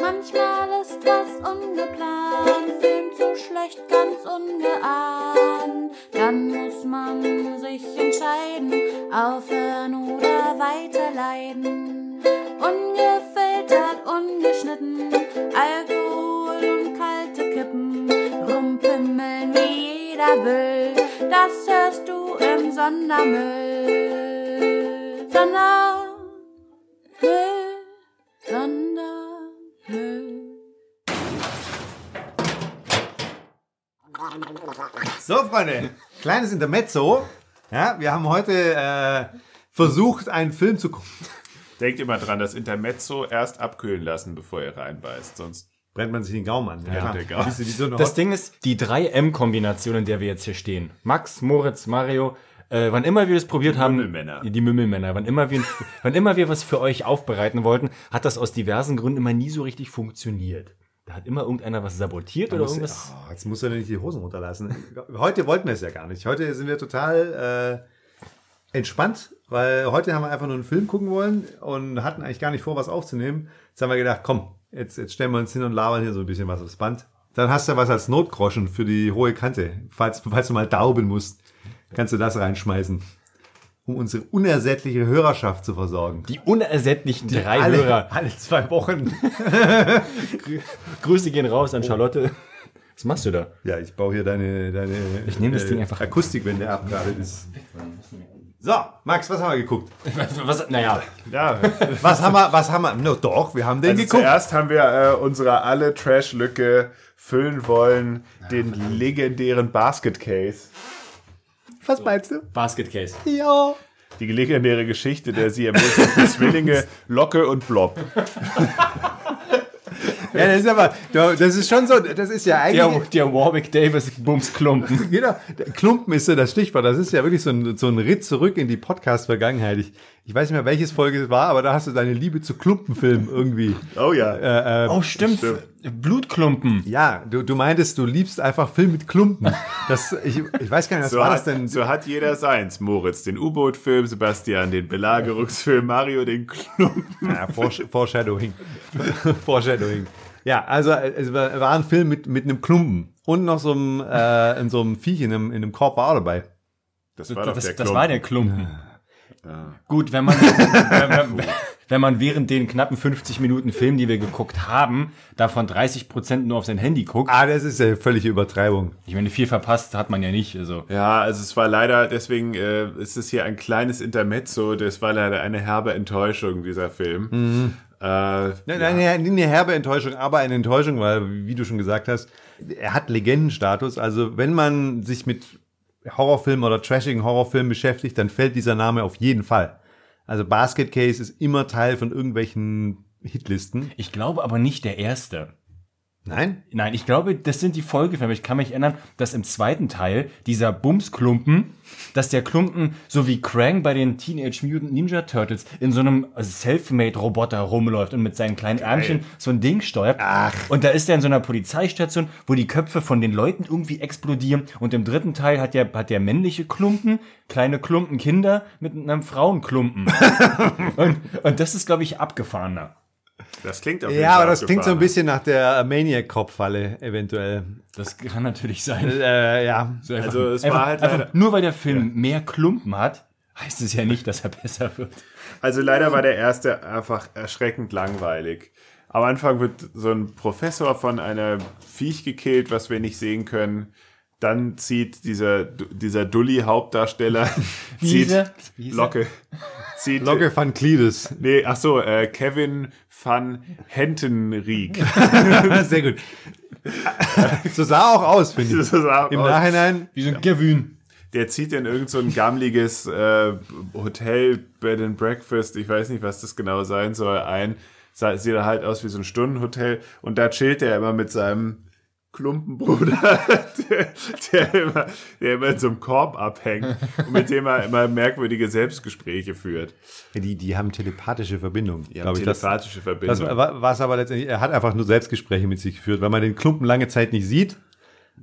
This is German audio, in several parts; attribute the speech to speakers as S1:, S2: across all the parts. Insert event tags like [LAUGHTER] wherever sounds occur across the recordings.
S1: Manchmal ist was ungeplant, Film zu schlecht, ganz ungeahnt. Dann muss man sich entscheiden, aufhören oder weiterleiden. Ungefiltert, ungeschnitten, Alkohol und kalte Kippen, rumpimmeln wie jeder will. Das hörst du im Sondermüll. Sondermüll,
S2: So, Freunde, kleines Intermezzo. Ja, wir haben heute äh, versucht, einen Film zu gucken.
S3: Denkt immer dran, das Intermezzo erst abkühlen lassen, bevor ihr reinbeißt. Sonst
S2: Brennt man sich den Gaumen an.
S3: Ja, der Gaumen.
S2: Wie so eine
S4: Das Ding ist, die 3M-Kombination, in der wir jetzt hier stehen. Max, Moritz, Mario, äh, wann immer wir das probiert haben.
S3: Mümmelmänner.
S4: Die Mümmelmänner. Wann immer, wir, [LAUGHS] wann immer wir was für euch aufbereiten wollten, hat das aus diversen Gründen immer nie so richtig funktioniert. Da hat immer irgendeiner was sabotiert oder
S2: muss-
S4: irgendwas.
S2: Oh, jetzt muss er nicht die Hosen runterlassen. [LAUGHS] Heute wollten wir es ja gar nicht. Heute sind wir total äh, entspannt, weil heute haben wir einfach nur einen Film gucken wollen und hatten eigentlich gar nicht vor, was aufzunehmen. Jetzt haben wir gedacht, komm, jetzt, jetzt stellen wir uns hin und labern hier so ein bisschen was aufs Band. Dann hast du was als Notgroschen für die hohe Kante. Falls, falls du mal dauben musst, kannst du das reinschmeißen, um unsere unersättliche Hörerschaft zu versorgen.
S4: Die unersättlichen drei
S2: alle,
S4: Hörer.
S2: alle zwei Wochen. [LAUGHS]
S4: Grüße gehen raus an Charlotte. Was machst du da?
S2: Ja, ich baue hier deine, deine
S4: Ich nehme das Ding einfach-
S2: Akustikwände ab gerade. Das- So, Max, was haben wir geguckt?
S4: Was, naja,
S3: Ja,
S2: Was haben wir, was haben wir? No, doch, wir haben den
S3: also
S2: geguckt.
S3: zuerst haben wir äh, unsere alle Trash-Lücke füllen wollen, den legendären Basket Case.
S2: Was meinst du?
S4: Basket Case.
S2: Ja.
S3: Die legendäre Geschichte der siamesischen Zwillinge Locke und Blob. [LAUGHS]
S2: Ja, das ist aber, das ist schon so, das ist ja
S4: Der,
S2: eigentlich,
S4: der Warwick Davis Bumsklumpen. [LAUGHS]
S2: genau, der Klumpen ist so das Stichwort. Das ist ja wirklich so ein, so ein Ritt zurück in die Podcast-Vergangenheit. Ich, ich weiß nicht mehr, welches Folge es war, aber da hast du deine Liebe zu Klumpenfilmen irgendwie.
S3: Oh ja.
S2: Äh, äh,
S4: Oh, stimmt. Blutklumpen.
S2: ja, du, du meintest, du liebst einfach Film mit Klumpen. Das, ich, ich weiß gar nicht, was
S3: So
S2: war
S3: hat,
S2: das denn?
S3: so hat jeder seins. Moritz den U-Boot-Film, Sebastian den Belagerungsfilm, Mario den Klumpen.
S2: Ja, Foresh Foreshadowing. [LAUGHS] Foreshadowing. Ja, also es war war ein Film mit, mit einem Klumpen. Und noch so einem, äh, in so einem Viech in einem, in einem Korb war auch dabei.
S3: Das war doch
S4: Das,
S3: der
S4: das
S3: Klumpen.
S4: war der Klumpen. Gut, wenn man, [LAUGHS] wenn, wenn, wenn man während den knappen 50 Minuten Film, die wir geguckt haben, davon 30 Prozent nur auf sein Handy guckt.
S2: Ah, das ist ja völlige Übertreibung.
S4: Ich meine, viel verpasst hat man ja nicht. Also.
S3: Ja, also es war leider, deswegen äh, ist es hier ein kleines Intermezzo, das war leider eine herbe Enttäuschung, dieser Film.
S2: Mhm.
S3: Äh,
S2: Nein, nein, nein, eine herbe Enttäuschung, aber eine Enttäuschung, weil, wie du schon gesagt hast, er hat Legendenstatus. Also, wenn man sich mit Horrorfilmen oder trashigen Horrorfilmen beschäftigt, dann fällt dieser Name auf jeden Fall. Also, Basket Case ist immer Teil von irgendwelchen Hitlisten.
S4: Ich glaube aber nicht der erste.
S2: Nein?
S4: Nein, ich glaube, das sind die Folgefilme. Ich kann mich erinnern, dass im zweiten Teil dieser Bumsklumpen, dass der Klumpen so wie Krang bei den Teenage Mutant Ninja Turtles in so einem Selfmade-Roboter rumläuft und mit seinen kleinen Ärmchen so ein Ding steuert. Ach. Und da ist er in so einer Polizeistation, wo die Köpfe von den Leuten irgendwie explodieren. Und im dritten Teil hat der, hat der männliche Klumpen, kleine Klumpen Kinder mit einem Frauenklumpen. [LAUGHS] und, und das ist, glaube ich, abgefahrener.
S3: Das klingt auf jeden
S2: Ja,
S3: Fall
S2: aber das klingt so ein
S3: abgefahren.
S2: bisschen nach der Maniac-Kopffalle, eventuell.
S4: Das kann natürlich sein.
S2: Äh, ja.
S4: So einfach-
S3: Also es war halt
S4: einfach, nur weil der Film mehr Klumpen hat, heißt es ja nicht, dass er besser wird.
S3: Also leider war der erste einfach erschreckend langweilig. Am Anfang wird so ein Professor von einer Viech gekillt, was wir nicht sehen können. Dann zieht dieser, dieser Dulli-Hauptdarsteller,
S4: Wie [LAUGHS]
S3: zieht
S4: hieß? Wie hieß er?
S3: Locke, zieht,
S2: Locke van Cleves.
S3: nee, ach so, äh, Kevin van Hentenriek. [LAUGHS]
S2: Sehr gut. so sah auch aus, finde ich.
S3: sah
S2: Im
S3: aus.
S2: Nachhinein,
S4: Wie so ein Gewün.
S3: Der zieht in irgend so ein gammliges äh, Hotel, Bed and Breakfast, ich weiß nicht, was das genau sein soll, ein. Sieht er halt aus wie so ein Stundenhotel. Und da chillt er immer mit seinem Klumpenbruder, [LAUGHS] der, der, immer, der immer in so einem Korb abhängt und mit dem er immer merkwürdige Selbstgespräche führt.
S2: die, die haben telepathische Verbindung.
S3: Ja,
S2: glaub ich. Das,
S3: telepathische
S2: das
S3: Verbindung.
S2: war es aber letztendlich, er hat einfach nur Selbstgespräche mit sich geführt, weil man den Klumpen lange Zeit nicht sieht.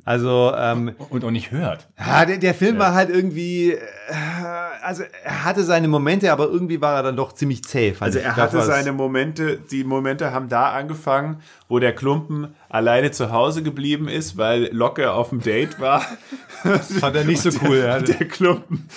S2: Also, ähm,
S4: Und auch nicht hört.
S2: ja, der, der Film war halt irgendwie, äh, also er hatte seine Momente, aber irgendwie war er dann doch ziemlich zäh. fand
S3: Also
S2: ich.
S3: er
S2: Das
S3: hatte seine Momente, die Momente haben da angefangen, wo der Klumpen alleine zu Hause geblieben ist, weil Locke auf dem Date war. [LAUGHS]
S2: Fand er nicht so cool. Ja.
S3: Der Klumpen,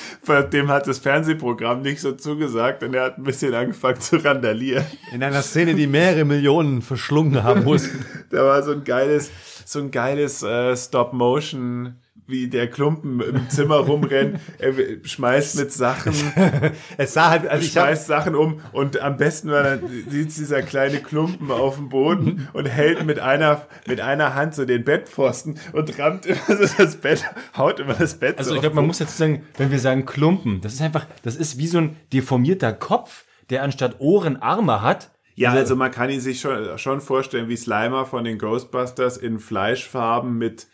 S3: dem hat das Fernsehprogramm nicht so zugesagt und er hat ein bisschen angefangen zu randalieren.
S2: In einer Szene, die mehrere Millionen verschlungen haben muss. [LAUGHS]
S3: Da war so ein geiles, so ein geiles äh, Stop-Motion, wie der Klumpen im Zimmer rumrennt. Er schmeißt mit Sachen, [LAUGHS]
S2: Es sah halt, also ich hab,
S3: schmeißt Sachen um und am besten war dann sieht dieser kleine Klumpen auf dem Boden und hält mit einer mit einer Hand so den Bettpfosten und rammt immer so das Bett, haut immer das Bett
S4: Also
S3: so
S4: ich glaube, man muss jetzt sagen, wenn wir sagen Klumpen, das ist einfach, das ist wie so ein deformierter Kopf, der anstatt Ohren Arme hat.
S3: Ja,
S4: Diese-
S3: also man kann ihn sich schon, schon vorstellen wie Slimer von den Ghostbusters in Fleischfarben mit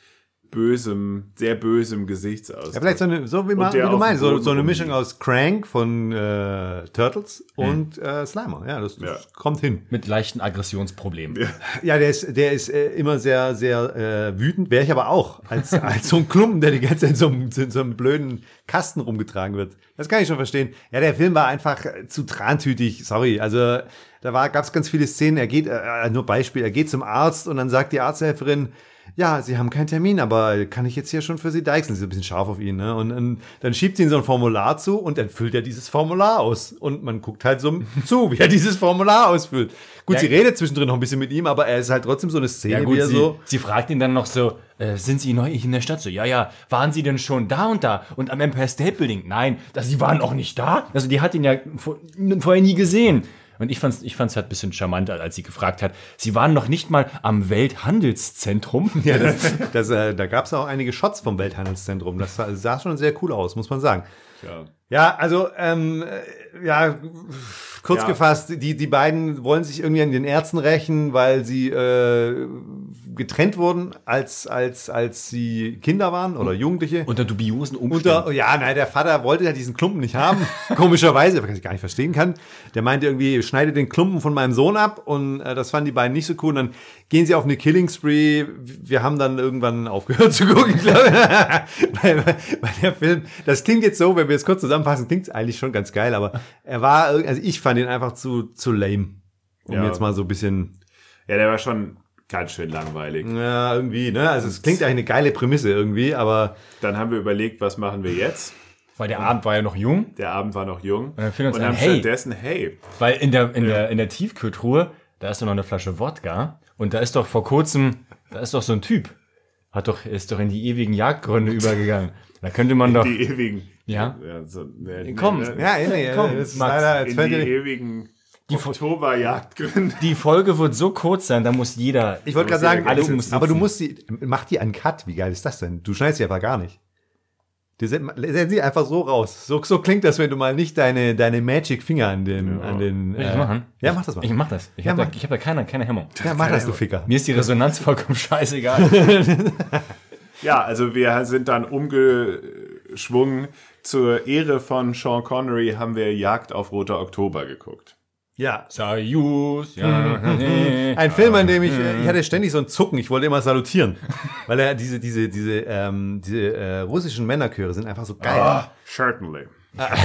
S3: bösem, sehr bösem Gesichtsausdruck.
S2: ja, vielleicht so, eine, so wie, man, wie du meinst, so, so eine. Mischung aus Crank von äh, Turtles und äh, Slimer. Ja, das, das
S3: Ja.
S2: kommt hin.
S4: mit leichten Aggressionsproblemen. [LAUGHS]
S2: Ja, der ist, der ist äh, immer sehr, sehr äh, wütend. Wäre ich aber auch. Als, [LAUGHS] als so ein Klumpen, der die ganze Zeit in so, einem, in so einem blöden Kasten rumgetragen wird. Das kann ich schon verstehen. Ja, der Film war einfach äh, zu trantütig. Sorry. Also da war, gab es ganz viele Szenen. Er geht, äh, nur Beispiel, er geht zum Arzt und dann sagt die Arzthelferin, ja, Sie haben keinen Termin, aber kann ich jetzt hier schon für Sie deichseln? Sie ist ein bisschen scharf auf ihn, ne? Und, und dann schiebt sie ihm so ein Formular zu und dann füllt er dieses Formular aus. Und man guckt halt so [LAUGHS] zu, wie er dieses Formular ausfüllt. Gut,
S4: Ja.
S2: sie redet zwischendrin noch ein bisschen mit ihm, aber er ist halt trotzdem so eine Szene,
S4: Ja gut,
S2: wie er
S4: sie,
S2: so.
S4: sie fragt ihn dann noch so, äh, sind Sie neu in der Stadt? So, ja, ja, waren Sie denn schon da und da? Und am Empire State Building? Nein, Sie waren auch nicht da? Also die hat ihn ja vor, vorher nie gesehen. Und ich fand's, ich fand's halt ein bisschen charmant, als sie gefragt hat, Sie waren noch nicht mal am Welthandelszentrum. [LAUGHS]
S2: Ja, das, das, äh, da gab es auch einige Shots vom Welthandelszentrum. Das sah, sah schon sehr cool aus, muss man sagen.
S3: Ja.
S2: Ja, also, ähm, äh, ja, kurz
S3: Ja.
S2: gefasst, die, die beiden wollen sich irgendwie an den Ärzten rächen, weil sie äh, getrennt wurden, als, als, als sie Kinder waren oder Jugendliche.
S4: Unter dubiosen Umständen.
S2: Unter, ja, nein, der Vater wollte ja diesen Klumpen nicht haben. [LAUGHS] Komischerweise, was ich gar nicht verstehen kann. Der meinte irgendwie, schneide den Klumpen von meinem Sohn ab und äh, das fanden die beiden nicht so cool. Und dann gehen sie auf eine Killing Spree. Wir haben dann irgendwann aufgehört zu gucken, [LAUGHS] glaube ich. weil, weil der Film, das klingt jetzt so, wenn wir es kurz zusammenfassen, klingt es eigentlich schon ganz geil, aber er war, also ich fand ihn einfach zu, zu lame. Um
S3: Ja.
S2: jetzt mal so ein bisschen,
S3: ja, der war schon ganz schön langweilig.
S2: ja, irgendwie, ne? Also es klingt eigentlich eine geile Prämisse irgendwie, aber
S3: Dann haben wir überlegt, was machen wir jetzt?
S4: Weil der Abend war ja noch jung.
S3: Der Abend war noch jung. Und
S4: dann fiel uns ein,
S3: haben
S4: hey.
S3: stattdessen, hey,
S4: Weil in der, in der, in der Tiefkühltruhe, da ist doch noch eine Flasche Wodka. Und da ist doch vor kurzem, da ist doch so ein Typ. Hat doch, ist doch in die ewigen Jagdgründe übergegangen. Da könnte man doch,
S3: die ewigen.
S4: Ja.
S3: so, ne,
S4: Komm.
S3: ne,
S2: ja, nee,
S4: Komm,
S2: das ist
S4: Max,
S2: leider, jetzt
S3: in
S2: fällt
S3: die
S2: dir-
S3: ewigen Oktoberjagdgründe.
S4: die Folge wird so kurz sein, da muss jeder,
S2: Ich wollte gerade sagen,
S3: ja
S2: alles muss, aber du musst die, mach die einen Cut. Wie geil ist das denn? Du schneidest sie einfach gar nicht. Die sind sie einfach so raus. So, so klingt das, wenn du mal nicht deine, deine Magic Finger an den, an den.
S4: Will ich machen?
S2: Ja, mach das mal.
S4: ich mach das. Ich
S2: Ja,
S4: habe da, ich hab da keine, keine Hemmung.
S2: ja, mach das, du Ficker.
S4: Mir ist die Resonanz vollkommen scheißegal. [LAUGHS]
S3: Ja, also wir sind dann umgeschwungen. Zur Ehre von Sean Connery haben wir Jagd auf Roter Oktober geguckt.
S2: Ja.
S4: Sayus, ja. [LAUGHS]
S2: Ein Film, an dem ich, äh, ich hatte ständig so ein Zucken. Ich wollte immer salutieren. Weil er diese, diese, diese, ähm, diese äh, russischen Männerchöre sind einfach so geil.
S3: Ah, certainly.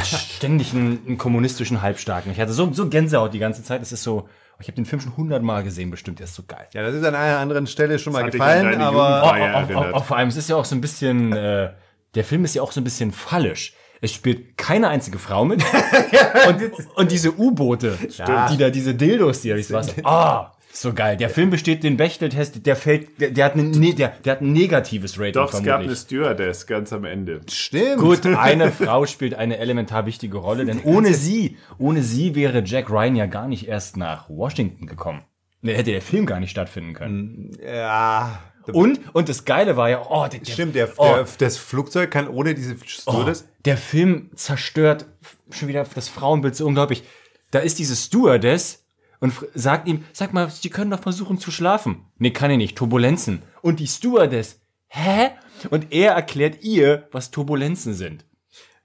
S4: Ständig einen, einen kommunistischen Halbstarken. Ich hatte so, so Gänsehaut die ganze Zeit. Es ist so, ich habe den Film schon hundertmal gesehen, bestimmt. Der ist so geil.
S2: Ja, das ist an einer anderen Stelle schon mal
S3: dich an
S2: gefallen, aber.
S4: Auch,
S3: Ah, ja,
S4: auch, auch vor allem, es ist ja auch so ein bisschen, äh, der Film ist ja auch so ein bisschen fallisch. Es spielt keine einzige Frau mit. [LAUGHS] und, und diese U-Boote, die da, diese Dildos, die da durchs Wasser. Ah, so geil. Der Film besteht den Bechteltest, der fällt, der, der hat ein, ne, der, der hat ein negatives Rating
S3: Doch, es gab eine
S4: vermutlich.
S3: Stewardess ganz am Ende.
S2: Stimmt.
S4: Gut, eine Frau spielt eine elementar wichtige Rolle, denn ohne sie, ohne sie wäre Jack Ryan ja gar nicht erst nach Washington gekommen. Da hätte der Film gar nicht stattfinden können.
S2: Ja.
S4: Und, und das Geile war ja, oh, der, der,
S2: Stimmt, der,
S4: oh,
S2: der, das Flugzeug kann ohne diese Stewardess.
S4: Der Film zerstört schon wieder das Frauenbild so unglaublich. Da ist diese Stewardess und sagt ihm, sag mal, Sie können doch versuchen zu schlafen. Nee, kann ich nicht, Turbulenzen. Und die Stewardess, hä? Und er erklärt ihr, was Turbulenzen sind.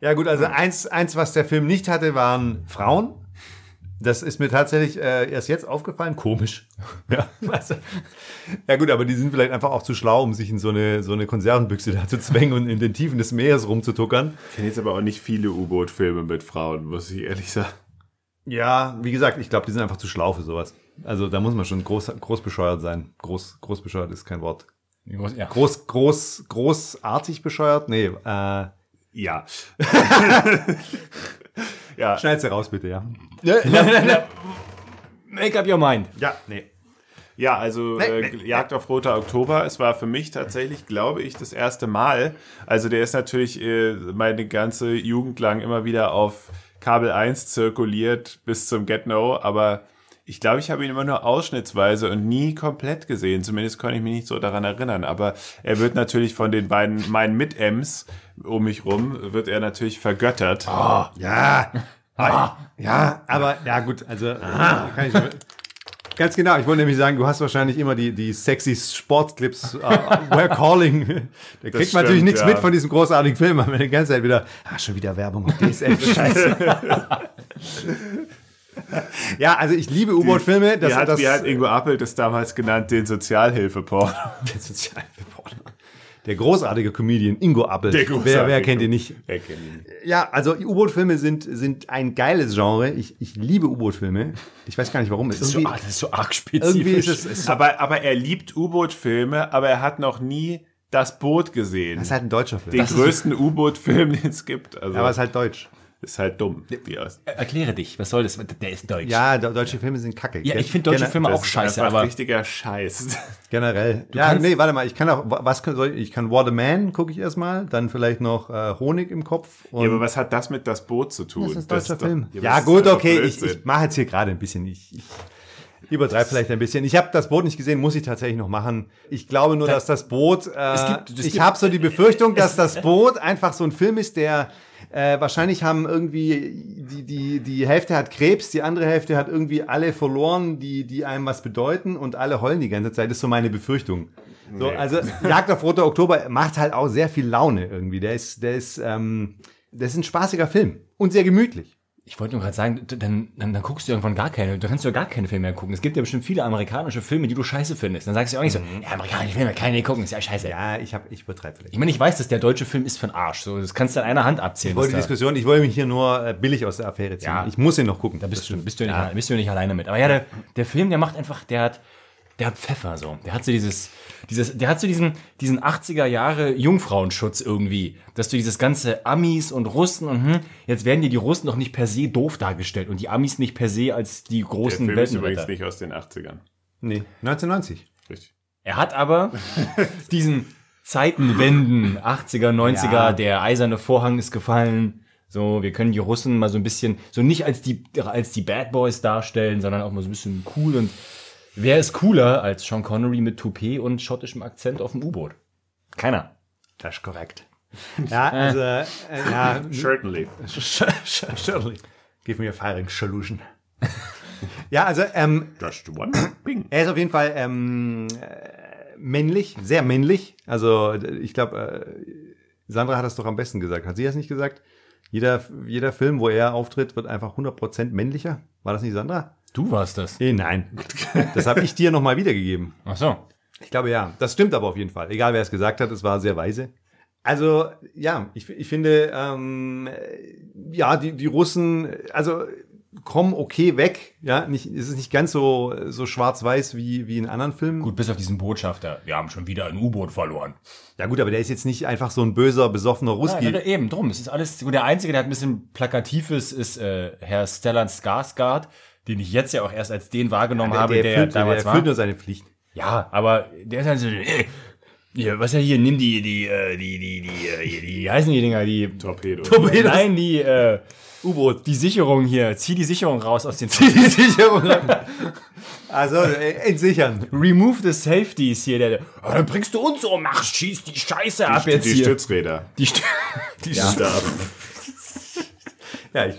S2: Ja gut, also eins, eins, was der Film nicht hatte, waren Frauen. Das ist mir tatsächlich äh, erst jetzt aufgefallen. Komisch. [LAUGHS] Ja, ja gut, aber die sind vielleicht einfach auch zu schlau, um sich in so eine, so eine Konservenbüchse da zu zwängen und in den Tiefen des Meeres rumzutuckern.
S3: Ich kenne jetzt aber auch nicht viele U-Boot-Filme mit Frauen, muss ich ehrlich sagen.
S2: Ja, wie gesagt, ich glaube, die sind einfach zu schlau für sowas. Also da muss man schon groß, groß bescheuert sein. Groß, groß bescheuert ist kein Wort.
S4: Ja.
S2: Groß, groß, großartig bescheuert? Nee, äh,
S3: Ja. [LAUGHS] ja,
S2: schneid's raus bitte, [LAUGHS] ja.
S4: Make up your mind.
S2: Ja, nee.
S3: Ja, also äh, Jagd auf Roter Oktober, es war für mich tatsächlich, glaube ich, das erste Mal. Also der ist natürlich äh, meine ganze Jugend lang immer wieder auf Kabel 1 zirkuliert bis zum Get No, aber ich glaube, ich habe ihn immer nur ausschnittsweise und nie komplett gesehen. Zumindest kann ich mich nicht so daran erinnern. Aber er wird natürlich von den beiden, meinen Mit-Ems um mich rum, wird er natürlich vergöttert.
S2: Ja. Ja, aber ja gut, also kann ich ganz genau. Ich wollte nämlich sagen, du hast wahrscheinlich immer die die sexy Sportclips. Uh, We're calling. Da [LAUGHS] kriegt man
S3: stimmt,
S2: natürlich nichts
S3: ja.
S2: mit von diesem großartigen Film, man die ganze Zeit wieder, ah, schon wieder Werbung auf DSF. [LAUGHS] Scheiße. [LAUGHS] ja, also ich liebe U-Boot-Filme.
S3: Wie hat, wie hat Ingo Appelt das damals genannt, den Sozialhilfeporno? [LAUGHS]
S2: der Sozialreporter. Der großartige Comedian Ingo Appelt.
S3: Der
S2: wer, wer kennt ihn nicht?
S3: Wer kennt ihn nicht?
S2: Ja, also U-Boot-Filme sind, sind ein geiles Genre. Ich, ich liebe U-Boot-Filme. Ich weiß gar nicht warum.
S4: Das ist, so, das ist so arg spezifisch.
S2: irgendwie ist es, ist,
S3: Aber, aber er liebt U-Boot-Filme, aber er hat noch nie das Boot gesehen.
S2: das ist halt ein deutscher Film.
S3: den größten U-Boot-Film, den es gibt. Also
S2: aber es ist halt deutsch.
S3: Ist halt dumm.
S4: Erkläre dich, was soll das? Der ist deutsch.
S2: Ja, de- deutsche Filme sind kacke.
S4: Ja, ich finde deutsche Filme
S3: Das
S4: auch
S3: ist
S4: scheiße, aber
S3: richtiger Scheiß. [LAUGHS]
S2: Generell. ja,
S4: kannst-
S2: nee, warte mal, ich kann auch, was soll ich, ich kann War the Man, gucke ich erstmal, dann vielleicht noch äh, Honig im Kopf. Und
S3: Ja, aber was hat das mit das Boot zu tun?
S2: das ist ein deutscher
S3: doch-
S2: Film.
S3: Ja,
S2: Ja,
S3: das
S2: gut, okay, ich, ich mache jetzt hier gerade ein bisschen, ich, ich übertreibe vielleicht ein bisschen. Ich habe das Boot nicht gesehen, muss ich tatsächlich noch machen. Ich glaube nur, dass das Boot, äh,
S4: gibt- es
S2: ich habe so die Befürchtung, [LAUGHS] dass das Boot einfach so ein Film ist, der äh, wahrscheinlich haben irgendwie die, die, die Hälfte hat Krebs, die andere Hälfte hat irgendwie alle verloren, die, die einem was bedeuten und alle heulen die ganze Zeit. Das ist so meine Befürchtung. So,
S3: Nee.
S2: also Jagd auf Roter Oktober macht halt auch sehr viel Laune irgendwie. Der ist, der ist, ähm, das ist ein spaßiger Film und sehr gemütlich.
S4: Ich wollte nur gerade sagen, dann, dann, dann guckst du irgendwann gar keine, dann kannst du ja gar keine Filme mehr gucken. Es gibt ja bestimmt viele amerikanische Filme, die du scheiße findest. Dann sagst du ja auch nicht so, ja, amerikanische Filme, keine gucken, ist ja scheiße.
S2: Ja, ich habe, ich übertreibe vielleicht.
S4: Ich meine, ich weiß, dass der deutsche Film ist für den Arsch. So, das kannst du an einer Hand abzählen.
S2: Ich wollte die Diskussion, ich wollte mich hier nur äh, billig aus der Affäre ziehen.
S4: Ja.
S2: Ich muss ihn noch gucken.
S4: Da bist du, bist du, nicht, bist du nicht alleine mit. Aber ja, der, der Film, der macht einfach, der hat, der hat Pfeffer so. Der hat so dieses, dieses, der hat so diesen, diesen 80er Jahre Jungfrauenschutz irgendwie. Dass du dieses ganze Amis und Russen und hm, jetzt werden dir die Russen doch nicht per se doof dargestellt und die Amis nicht per se als die
S3: Der
S4: großen
S3: Film ist übrigens
S4: Weltenretter.
S3: nicht aus den 80ern.
S2: Nee, 1990.
S3: Richtig.
S4: Er hat aber [LAUGHS] diesen Zeitenwenden, 80er, 90er,
S2: Ja.
S4: der eiserne Vorhang ist gefallen. So, wir können die Russen mal so ein bisschen, so nicht als die, als die Bad Boys darstellen, sondern auch mal so ein bisschen cool. Und wer ist cooler als Sean Connery mit Toupet und schottischem Akzent auf dem U-Boot? Keiner.
S2: Das ist korrekt. Ja, also, äh, ja,
S3: Certainly. [LAUGHS]
S2: Shirley. Give me a firing solution. [LAUGHS] ja, also, ähm,
S3: Just one Bing.
S2: er ist auf jeden Fall ähm, äh, männlich, sehr männlich. Also, ich glaube, äh, Sandra hat das doch am besten gesagt. Hat sie das nicht gesagt? Jeder, jeder Film, wo er auftritt, wird einfach 100% männlicher. War das nicht Sandra?
S4: Du warst das.
S2: Eh, nein. Das habe ich dir nochmal wiedergegeben.
S4: Ach so.
S2: Ich glaube ja. Das stimmt aber auf jeden Fall. Egal wer es gesagt hat, es war sehr weise. Also ja, ich, ich finde, ähm, äh, ja, die, die Russen, also kommen okay weg. Ja, nicht, es ist nicht ganz so, so schwarz-weiß wie, wie in anderen Filmen.
S4: Gut, bis auf diesen Botschafter. Wir haben schon wieder ein U-Boot verloren.
S2: Ja gut, aber der ist jetzt nicht einfach so ein böser, besoffener Ruski.
S4: Ja, eben, drum. Es ist alles, der Einzige, der hat ein bisschen plakativ ist, ist äh, Herr Stellan Skarsgård, den ich jetzt ja auch erst als den wahrgenommen habe, der,
S2: erfüllt, der
S4: damals
S2: erfüllt
S4: war.
S2: nur seine Pflicht.
S4: Ja, aber der ist halt so, äh, hier, was ja hier, nimm die, die, äh, die, die, die, äh, die, die, wie heißen die Dinger, die,
S3: Torpedo.
S2: Torpedos.
S4: nein, die, äh,
S2: U-Boot.
S4: die Sicherung hier, zieh die Sicherung raus aus den,
S2: Die Sicherung. [LAUGHS] also äh, entsichern.
S4: remove the safeties hier, der, oh, dann bringst du uns um, ach, schieß die Scheiße ab
S3: Die,
S4: jetzt
S3: die
S4: hier.
S3: Stützräder.
S4: Die, St [LAUGHS] die
S2: Ja.
S4: St [LAUGHS]
S2: Ja, ich,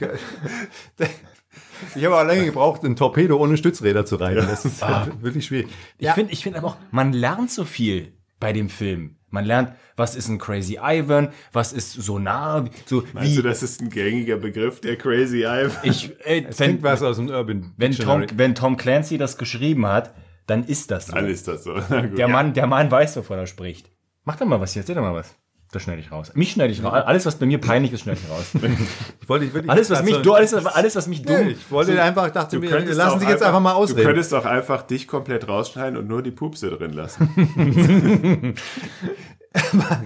S2: ich habe auch lange gebraucht, ein Torpedo ohne Stützräder zu reiten. Das ist wirklich schwierig.
S4: Ich finde, ich finde aber auch, man lernt so viel bei dem Film. Man lernt, was ist ein Crazy Ivan, was ist Sonar, so
S3: Meinst
S4: wie
S3: du, das ist ein gängiger Begriff, der Crazy Ivan?
S4: ich, äh,
S2: Es
S4: wenn,
S2: klingt was aus dem Urban
S4: wenn, Tom, wenn Tom Clancy das geschrieben hat, dann ist das so.
S3: Dann ist das so. [LAUGHS] Gut.
S4: Der Mann, der Mann weiß, wovon er spricht. Mach doch mal was jetzt, erzähl doch mal was. Das schneide ich raus. Mich schneide ich raus. Alles, was bei mir peinlich ist, schneide ich raus. [LAUGHS]
S2: Ich wollte wirklich
S4: Alles, was mich,
S2: also-
S4: du, alles, alles, was mich
S2: Nee,
S4: dumm.
S2: ich wollte einfach, dachte
S3: Du
S2: mir, lassen Sie jetzt einfach mal
S3: Du
S2: ausreden.
S3: könntest auch einfach dich komplett rausschneiden und nur die Pupse drin lassen. [LAUGHS]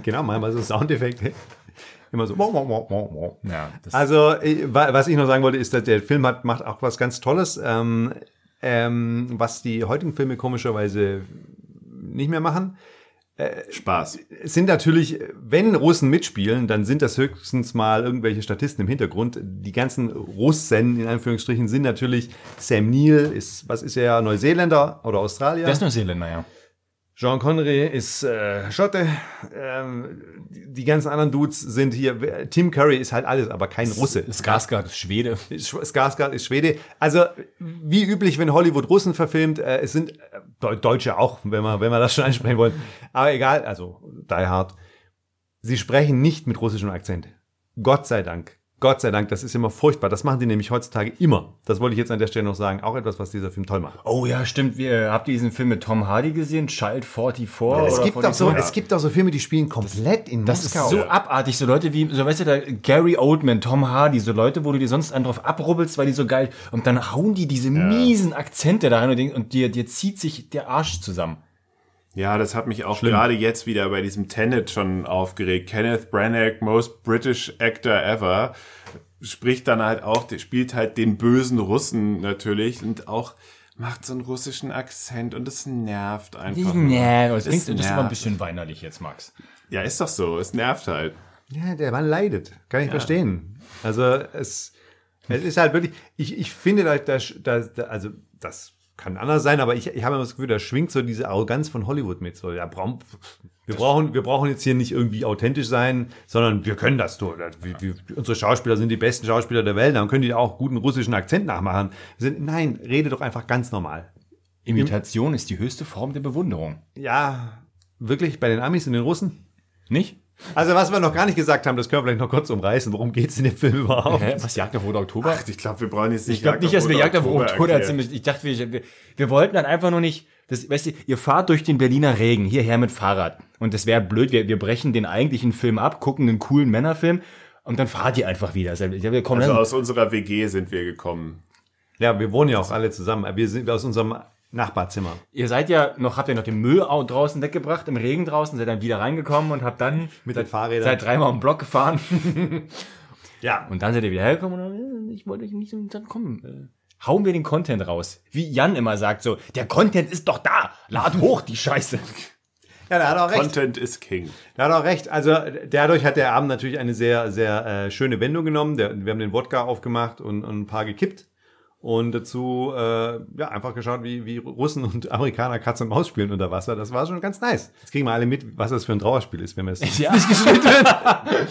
S2: Genau, wir so Soundeffekte. Immer so.
S4: Ja,
S2: Also, wa- was ich noch sagen wollte, ist, dass der Film hat, macht auch was ganz Tolles, ähm, ähm, was die heutigen Filme komischerweise nicht mehr machen.
S3: Spaß.
S2: Es sind natürlich, wenn Russen mitspielen, dann sind das höchstens mal irgendwelche Statisten im Hintergrund. Die ganzen Russen, in Anführungsstrichen, sind natürlich Sam Neill, ist, was ist er, Neuseeländer oder Australier?
S4: der ist Neuseeländer, ja.
S2: Jean Connery ist äh, Schotte. Ähm, die ganzen anderen Dudes sind hier. Tim Curry ist halt alles, aber kein Russe.
S4: Skarsgård ist Schwede.
S2: Skarsgård ist Schwede. Also wie üblich, wenn Hollywood Russen verfilmt, äh, es sind äh, Deu- Deutsche auch, wenn wir, wenn wir das schon ansprechen wollen. Aber egal, also Die Hard. Sie sprechen nicht mit russischem Akzent. Gott sei Dank. Gott sei Dank, das ist immer furchtbar. Das machen die nämlich heutzutage immer. Das wollte ich jetzt an der Stelle noch sagen. Auch etwas, was dieser Film toll macht.
S4: Oh ja, stimmt. Wir, habt ihr diesen Film mit Tom Hardy gesehen? Child 44?
S2: es,
S4: oder
S2: gibt auch
S4: 42?
S2: so, es gibt auch so Filme, die spielen komplett in
S4: Das ist
S2: Moskau.
S4: so abartig, so Leute wie, so weißt du, da Gary Oldman, Tom Hardy, so Leute, wo du dir sonst einen drauf abrubbelst, weil die so geil, und dann hauen die diese miesen Akzente da rein und, und dir, dir zieht sich der Arsch zusammen.
S3: Ja, das hat mich auch gerade jetzt wieder bei diesem Tenet schon aufgeregt. Kenneth Branagh, most British actor ever, spricht dann halt auch, spielt halt den bösen Russen natürlich und auch macht so einen russischen Akzent und es nervt einfach. nur.
S4: Nee, das,
S3: Es
S4: klingt, das ist aber ein bisschen weinerlich jetzt, Max.
S3: Ja, ist doch so. Es nervt halt.
S2: Ja, der Mann leidet. Kann ich verstehen. Also es, es ist halt wirklich, ich, ich finde, da, da, da, also das kann anders sein, aber ich, ich habe immer das Gefühl, da schwingt so diese Arroganz von Hollywood mit. So, ja, braun- wir brauchen, wir brauchen jetzt hier nicht irgendwie authentisch sein, sondern wir können das tun. Wir, wir, unsere Schauspieler sind die besten Schauspieler der Welt, dann können die auch guten russischen Akzent nachmachen. Sind, nein, rede doch einfach ganz normal.
S4: Imitation ist die höchste Form der Bewunderung.
S2: Ja, wirklich bei den Amis und den Russen?
S4: Nicht?
S2: Also was wir noch gar nicht gesagt haben, das können wir vielleicht noch kurz umreißen. Worum geht's in dem Film überhaupt?
S4: Hä? Was Jagd auf Roter Oktober?
S3: Ach, ich glaube, wir brauchen jetzt nicht
S4: Ich glaube nicht, dass wir Jagd auf Oktober
S3: erklären.
S4: erzählen. Ich dachte, wir, wir, wir wollten dann einfach nur nicht, das, weißt du, ihr fahrt durch den Berliner Regen hierher mit Fahrrad. Und das wäre blöd, wir, wir brechen den eigentlichen Film ab, gucken einen coolen Männerfilm und dann fahrt ihr einfach wieder. Also, ja, wir kommen
S3: Also aus unserer WG sind wir gekommen.
S2: Ja, wir wohnen ja auch alle zusammen. Wir sind aus unserem Nachbarzimmer.
S4: ihr seid ja noch, habt ihr noch den Müll au- draußen weggebracht, im Regen draußen, seid dann wieder reingekommen und habt dann [LAUGHS]
S2: Mit den Fahrrädern.
S4: seid dreimal den Block gefahren. [LAUGHS]
S2: Ja.
S4: Und dann seid ihr wieder hergekommen und dann, äh, ich wollte euch nicht so, dann komm, äh, hauen wir den Content raus. Wie Jan immer sagt so, der Content ist doch da, lad [LAUGHS] hoch die Scheiße.
S2: Ja, der hat auch recht.
S3: Content is King.
S2: Der hat auch recht. Also dadurch hat der Abend natürlich eine sehr, sehr äh, schöne Wendung genommen. Der, wir haben den Wodka aufgemacht und, und ein paar gekippt. Und dazu äh, ja einfach geschaut, wie, wie Russen und Amerikaner Katz und Maus spielen unter Wasser. Das war schon ganz nice. Jetzt kriegen wir alle mit, was das für ein Trauerspiel ist, wenn wir es
S4: Ja. [LAUGHS]
S2: nicht geschnitten wird. [LAUGHS]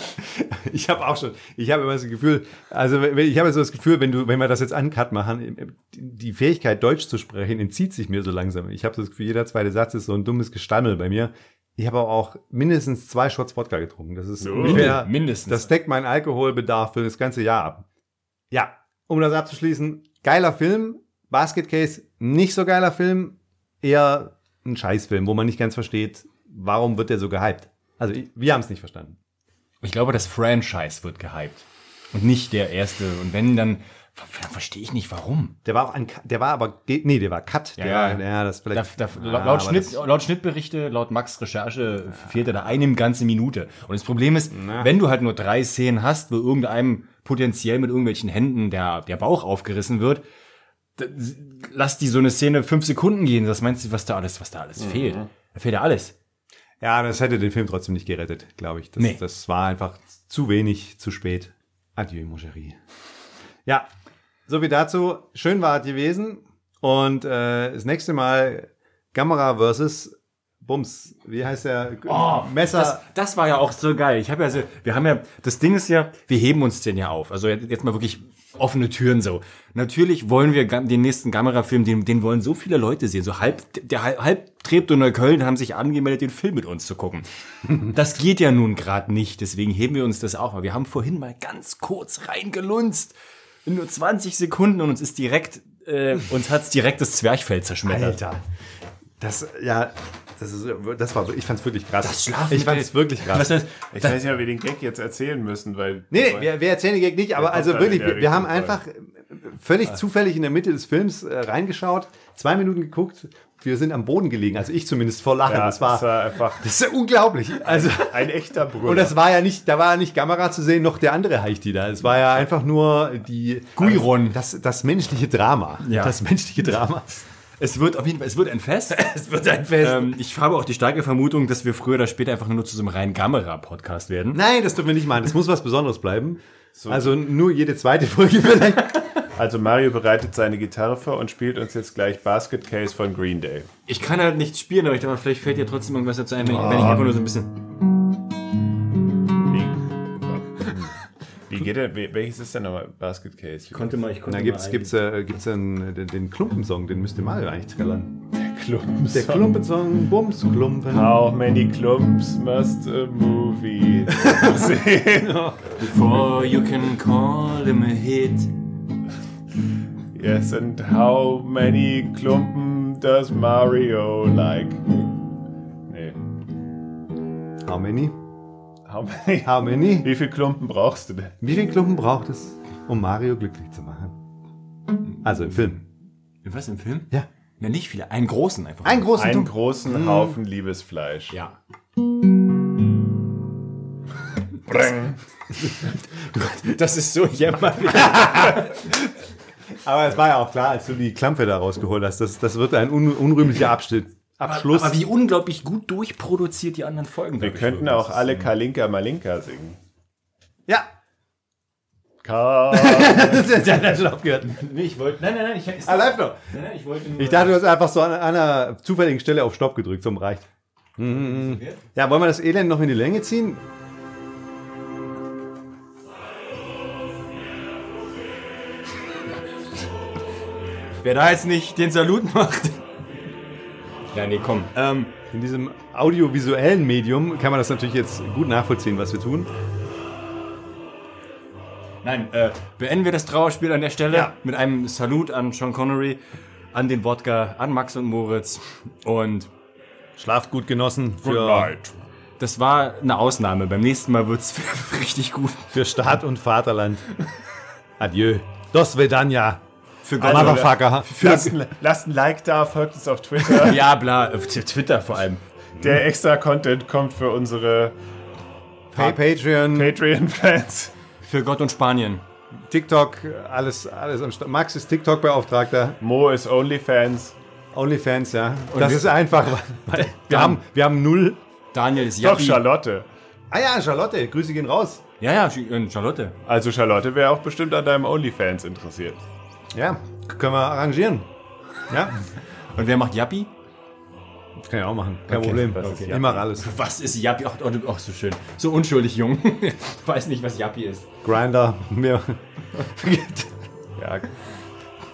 S2: Ich habe auch schon, ich habe immer das Gefühl, also wenn- ich habe so das Gefühl, wenn du, wenn wir das jetzt uncut machen, die Fähigkeit Deutsch zu sprechen entzieht sich mir so langsam. Ich habe das Gefühl, jeder zweite Satz ist so ein dummes Gestammel bei mir. Ich habe aber auch mindestens zwei Shots Wodka getrunken. Das ist ungefähr,
S4: Mindestens.
S2: das deckt meinen Alkoholbedarf für das ganze Jahr ab. Ja, um das abzuschließen, geiler Film, Basket Case, nicht so geiler Film, eher ein Scheißfilm, wo man nicht ganz versteht, warum wird der so gehypt. Also wir haben es nicht verstanden.
S4: Ich glaube, das Franchise wird gehypt. Und nicht der erste. Und wenn, dann, dann verstehe ich nicht, warum.
S2: Der war auch ein, der war aber, nee, der war Cut. Der
S4: Ja, ja.
S2: ja, das
S4: Da,
S2: vielleicht.
S4: da,
S2: Ah,
S4: laut, Schnitt,
S2: das-
S4: laut Schnittberichte, laut Max Recherche fehlte da eine ganze Minute. Und das Problem ist,
S2: Na.
S4: wenn du halt nur drei Szenen hast, wo irgendeinem potenziell mit irgendwelchen Händen der, der Bauch aufgerissen wird, lass die so eine Szene fünf Sekunden gehen. Was meinst du, was da alles, was da alles fehlt? Da fehlt ja alles.
S2: Ja, das hätte den Film trotzdem nicht gerettet, glaube ich. Das,
S4: Nee.
S2: das war einfach zu wenig, zu spät. Adieu, mon chéri. Ja, so wie dazu. Schön war es gewesen. Und äh, das nächste Mal Gamera versus Bums. Wie heißt der? Messer.
S4: Oh, Das, das war ja auch so geil. Ich habe ja so, wir haben ja, das Ding ist ja, wir heben uns den ja auf. Also jetzt mal wirklich offene Türen so. Natürlich wollen wir den nächsten Kamerafilm, den, den wollen so viele Leute sehen. So halb, der halb, Treptow Neukölln haben sich angemeldet, den Film mit uns zu gucken. [LAUGHS] Das geht ja nun gerade nicht, deswegen heben wir uns das auch mal. Wir haben vorhin mal ganz kurz reingelunzt. In nur 20 Sekunden und uns ist direkt, äh, uns hat's direkt das Zwerchfell zerschmettert.
S2: Alter. Das, ja, das ist, das war, ich fand's wirklich krass.
S4: Das Schlafen
S2: ich fand's
S4: der-
S2: wirklich krass.
S3: Ich weiß nicht, ob wir den Gag jetzt erzählen müssen, weil.
S2: Nee, nee, wir, wir erzählen den Gag nicht, aber also wirklich, wir, wir haben einfach völlig zufällig in der Mitte des Films äh, reingeschaut, zwei Minuten geguckt, wir sind am Boden gelegen, also ich zumindest vor Lachen.
S3: ja,
S2: das, war,
S3: das war einfach
S2: das ist ja unglaublich. Also,
S3: ein echter Brüller.
S2: und das war ja nicht, da war ja nicht Kamera zu sehen, noch der andere Heichti da. Es war ja einfach nur die
S4: Guiron.
S2: Das, das menschliche Drama.
S4: Ja.
S2: Das menschliche Drama.
S4: Es wird auf jeden Fall, es wird ein Fest. [LAUGHS]
S2: Es wird ein Fest.
S4: ähm, ich habe auch die starke Vermutung, dass wir früher oder später einfach nur zu so einem reinen Kamera-Podcast werden.
S2: Nein, das dürfen wir nicht machen. Das muss was Besonderes bleiben. Also nur jede zweite Folge vielleicht. [LAUGHS]
S3: Also Mario bereitet seine Gitarre vor und spielt uns jetzt gleich Basket Case von Green Day.
S4: Ich kann halt nicht spielen, aber ich dachte, vielleicht fällt dir trotzdem irgendwas dazu ein, wenn ich, wenn ich einfach nur so ein bisschen.
S3: Geht der? Welches ist denn nochmal Basket Case?
S4: Konnte mal, ich konnte
S2: Da gibt's, gibt's, äh, gibt's einen, den, den Klumpensong, den müsste Mario eigentlich trällern.
S3: Klumpen.
S2: Der Klumpensong, Bums, Klumpen.
S3: How many clumps must a movie sehen? [LAUGHS]
S4: Before you can call him a hit.
S3: Yes, and how many Klumpen does Mario like? Nee.
S2: How many?
S3: How many? [LAUGHS] Wie viel Klumpen brauchst du denn?
S2: Wie viele Klumpen braucht es, um Mario glücklich zu machen? Also im Film.
S4: Was im Film?
S2: Ja.
S4: Na, nicht viele. Einen großen einfach.
S2: Einen großen
S3: Einen großen Haufen Liebesfleisch.
S4: Ja.
S3: Breng. [LAUGHS]
S4: Das ist so jämmerlich. [LAUGHS]
S2: Aber es war ja auch klar, als du die Klampe da rausgeholt hast, das, das wird ein un unrühmlicher Abschnitt. Abschluss.
S4: Aber wie unglaublich gut durchproduziert die anderen Folgen
S3: Wir könnten auch alle Kalinka Malinka singen.
S2: ja,
S3: Ka
S2: der hat schon aufgehört.
S4: Nee, ich wollte. Nein, nein, nein, ich, ist,
S2: Ah, live noch.
S4: nein, nein, ich wollte nur.
S2: Ich dachte, du hast einfach so an einer zufälligen Stelle auf Stopp gedrückt, zum reicht. Mhm. Ja, wollen wir das Elend noch in die Länge ziehen?
S4: Wer da jetzt nicht den Salut macht. Ja, nee, komm. Ähm,
S2: In diesem audiovisuellen Medium kann man das natürlich jetzt gut nachvollziehen, was wir tun.
S4: nein, äh, beenden wir das Trauerspiel an der Stelle
S2: Ja.
S4: mit einem Salut an Sean Connery, an den Wodka, an Max und Moritz. Und
S2: Schlaft gut, Genossen,
S3: Good
S2: für,
S3: night.
S4: das war eine Ausnahme. Beim nächsten Mal wird's [LAUGHS] richtig gut.
S2: für Staat und Vaterland. Adieu. Dos Vedanya.
S4: Für
S2: Also,
S4: Gott.
S2: Motherfucker.
S3: Lasst ein, lasst ein Like da, folgt uns auf Twitter. [LAUGHS]
S4: ja, bla, auf Twitter vor allem.
S3: Der extra Content kommt für unsere
S2: Pay Patreon,
S3: Patreon-Fans.
S4: Für Gott und Spanien.
S2: TikTok, alles, alles am Start. Max ist TikTok-Beauftragter.
S3: Mo ist OnlyFans.
S2: OnlyFans, ja. das
S4: wir-
S2: ist einfach, [LAUGHS] weil wir haben, wir haben null.
S4: Daniel ist
S3: Doch,
S4: Jappi.
S3: Charlotte.
S2: Ah ja, Charlotte, Grüße gehen raus.
S4: Ja, ja, äh, Charlotte.
S3: Also Charlotte wäre auch bestimmt an deinem OnlyFans interessiert.
S2: Ja, können wir arrangieren. Ja,
S4: Und wer macht Jappi?
S2: kann ich auch machen. Kein
S3: Okay,
S2: Problem.
S3: was ist
S2: Ich
S3: Yappi?
S2: mache alles.
S4: Was ist Jappi? Ach, oh, du- so schön. So unschuldig jung. [LAUGHS] Weiß nicht, was Jappi ist.
S2: Grinder. Mir. [LAUGHS]
S3: Ja.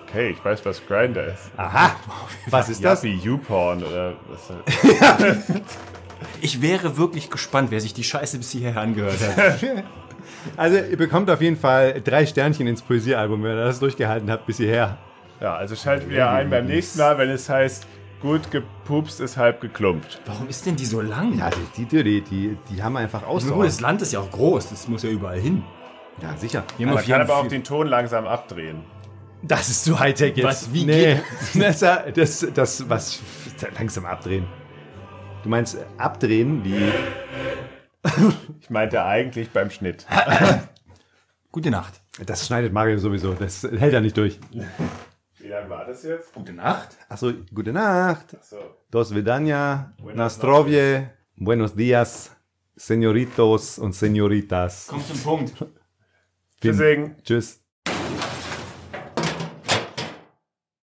S3: Okay, ich weiß, was Grinder ist.
S2: Aha. Was ist das?
S3: Yappi, YouPorn oder was? [LAUGHS]
S4: Ich wäre wirklich gespannt, wer sich die Scheiße bis hierher angehört hat.
S2: Also, ihr bekommt auf jeden Fall drei Sternchen ins Poesiealbum, wenn ihr das durchgehalten habt bis hierher.
S3: Ja, also schaltet wieder ein beim nächsten Mal, wenn es heißt, gut gepupst ist halb geklumpt.
S4: Warum ist denn die so lang?
S2: Ja, die, die, die, die, die haben einfach
S4: Nur
S2: Ausdauer.
S4: das Land ist ja auch groß, das muss ja überall hin.
S2: Ja, sicher.
S4: Haben
S3: Man
S4: auf
S3: kann aber auch den Ton langsam abdrehen.
S2: Das ist zu Hightech jetzt.
S4: Was, wie
S2: nee. Das, [LAUGHS] das, das, was, langsam abdrehen. Du meinst abdrehen, wie.
S3: Ich meinte eigentlich beim Schnitt. [COUGHS]
S4: Gute Nacht.
S2: Das schneidet Mario sowieso. Das hält er nicht durch.
S3: Wie lange war das jetzt?
S4: Gute Nacht.
S2: Achso, gute Nacht.
S3: So.
S2: Dos Vidania. Nastrovje. Buenos dias. Señoritos und Señoritas.
S4: Komm zum Punkt.
S3: Tschüssing.
S2: Tschüss.